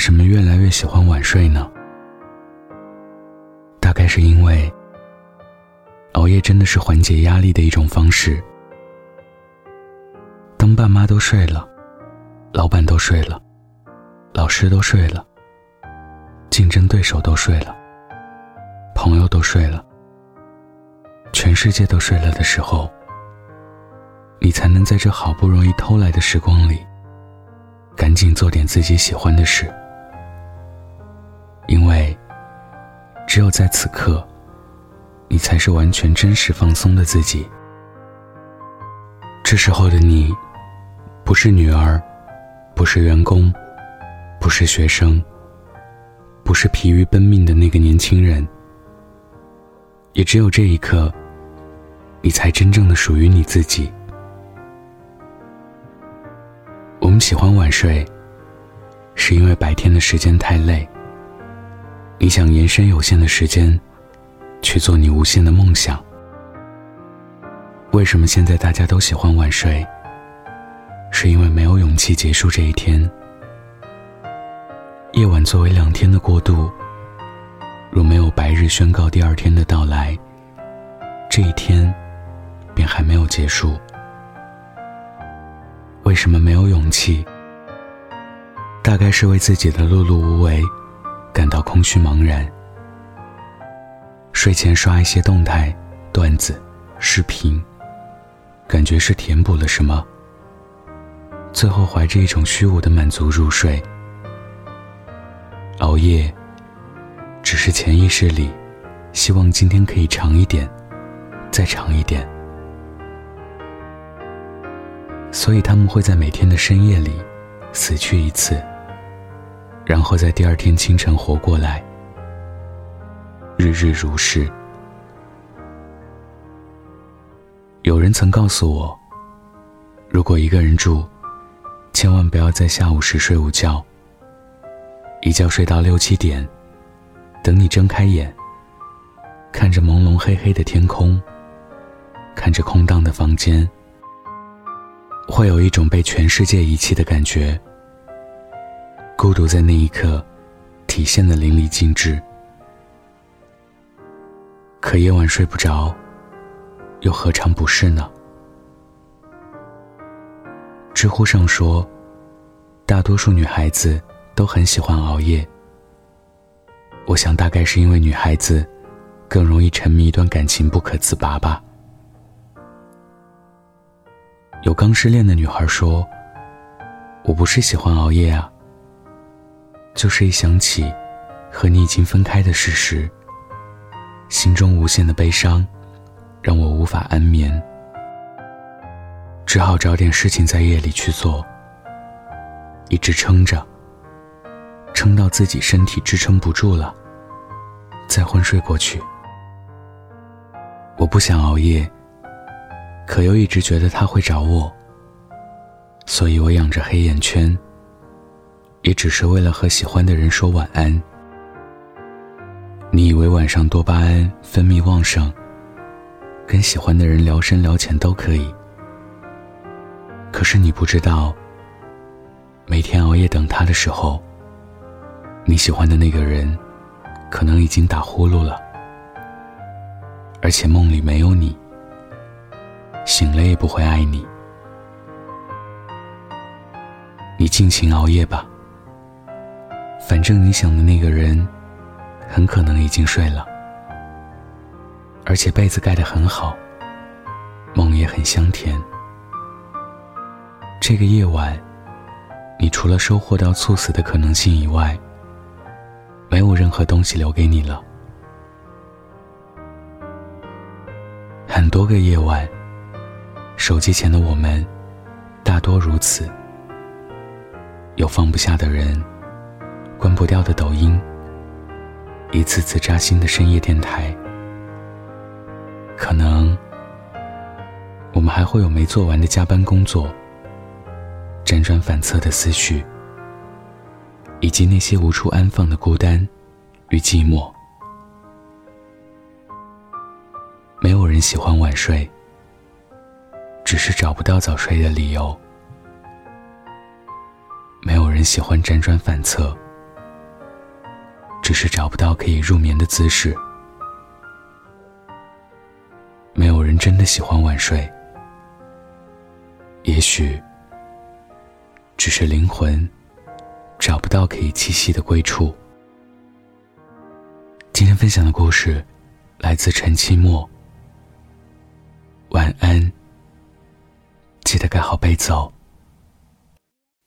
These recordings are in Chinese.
为什么越来越喜欢晚睡呢？大概是因为熬夜真的是缓解压力的一种方式。当爸妈都睡了，老板都睡了，老师都睡了，竞争对手都睡了，朋友都睡了，全世界都睡了的时候，你才能在这好不容易偷来的时光里，赶紧做点自己喜欢的事。因为，只有在此刻，你才是完全真实放松的自己。这时候的你，不是女儿，不是员工，不是学生，不是疲于奔命的那个年轻人。也只有这一刻，你才真正的属于你自己。我们喜欢晚睡，是因为白天的时间太累。你想延伸有限的时间，去做你无限的梦想。为什么现在大家都喜欢晚睡？是因为没有勇气结束这一天。夜晚作为两天的过渡，若没有白日宣告第二天的到来，这一天便还没有结束。为什么没有勇气？大概是为自己的碌碌无为。感到空虚茫然，睡前刷一些动态、段子、视频，感觉是填补了什么，最后怀着一种虚无的满足入睡。熬夜，只是潜意识里希望今天可以长一点，再长一点，所以他们会在每天的深夜里死去一次。然后在第二天清晨活过来，日日如是。有人曾告诉我，如果一个人住，千万不要在下午时睡午觉，一觉睡到六七点，等你睁开眼，看着朦胧黑黑的天空，看着空荡的房间，会有一种被全世界遗弃的感觉。孤独在那一刻，体现的淋漓尽致。可夜晚睡不着，又何尝不是呢？知乎上说，大多数女孩子都很喜欢熬夜。我想，大概是因为女孩子更容易沉迷一段感情不可自拔吧。有刚失恋的女孩说：“我不是喜欢熬夜啊。”就是一想起和你已经分开的事实，心中无限的悲伤，让我无法安眠，只好找点事情在夜里去做，一直撑着，撑到自己身体支撑不住了，再昏睡过去。我不想熬夜，可又一直觉得他会找我，所以我养着黑眼圈。也只是为了和喜欢的人说晚安。你以为晚上多巴胺分泌旺盛，跟喜欢的人聊深聊浅都可以。可是你不知道，每天熬夜等他的时候，你喜欢的那个人，可能已经打呼噜了，而且梦里没有你，醒了也不会爱你。你尽情熬夜吧。反正你想的那个人，很可能已经睡了，而且被子盖得很好，梦也很香甜。这个夜晚，你除了收获到猝死的可能性以外，没有任何东西留给你了。很多个夜晚，手机前的我们，大多如此，有放不下的人。关不掉的抖音，一次次扎心的深夜电台，可能我们还会有没做完的加班工作，辗转反侧的思绪，以及那些无处安放的孤单与寂寞。没有人喜欢晚睡，只是找不到早睡的理由。没有人喜欢辗转反侧。只是找不到可以入眠的姿势。没有人真的喜欢晚睡，也许只是灵魂找不到可以栖息的归处。今天分享的故事来自陈期末。晚安，记得盖好被子哦。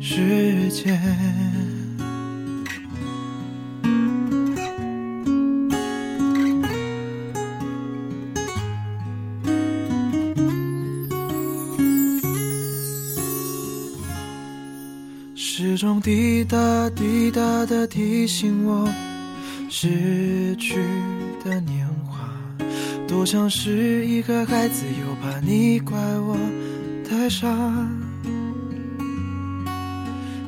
世界，时钟滴答滴答的提醒我，逝去的年华，多像是一个孩子，又怕你怪我太傻。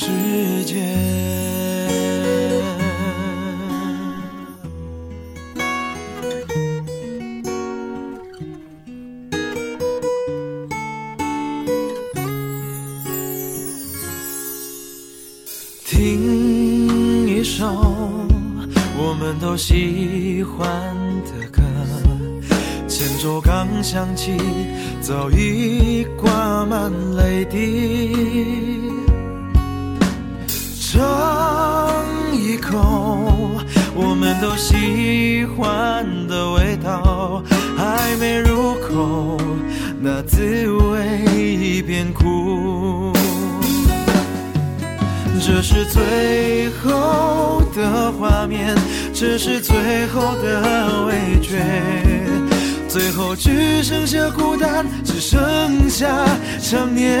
世界，听一首我们都喜欢的歌，前奏刚响起，早已挂满泪滴。尝一口我们都喜欢的味道，还没入口，那滋味已变苦。这是最后的画面，这是最后的味觉，最后只剩下孤单，只剩下想念。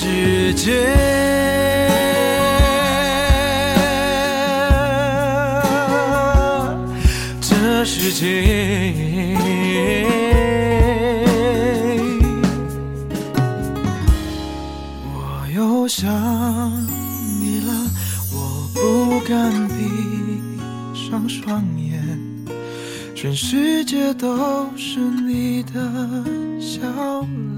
世界，这世界，我又想你了，我不敢闭上双眼，全世界都是你的笑脸。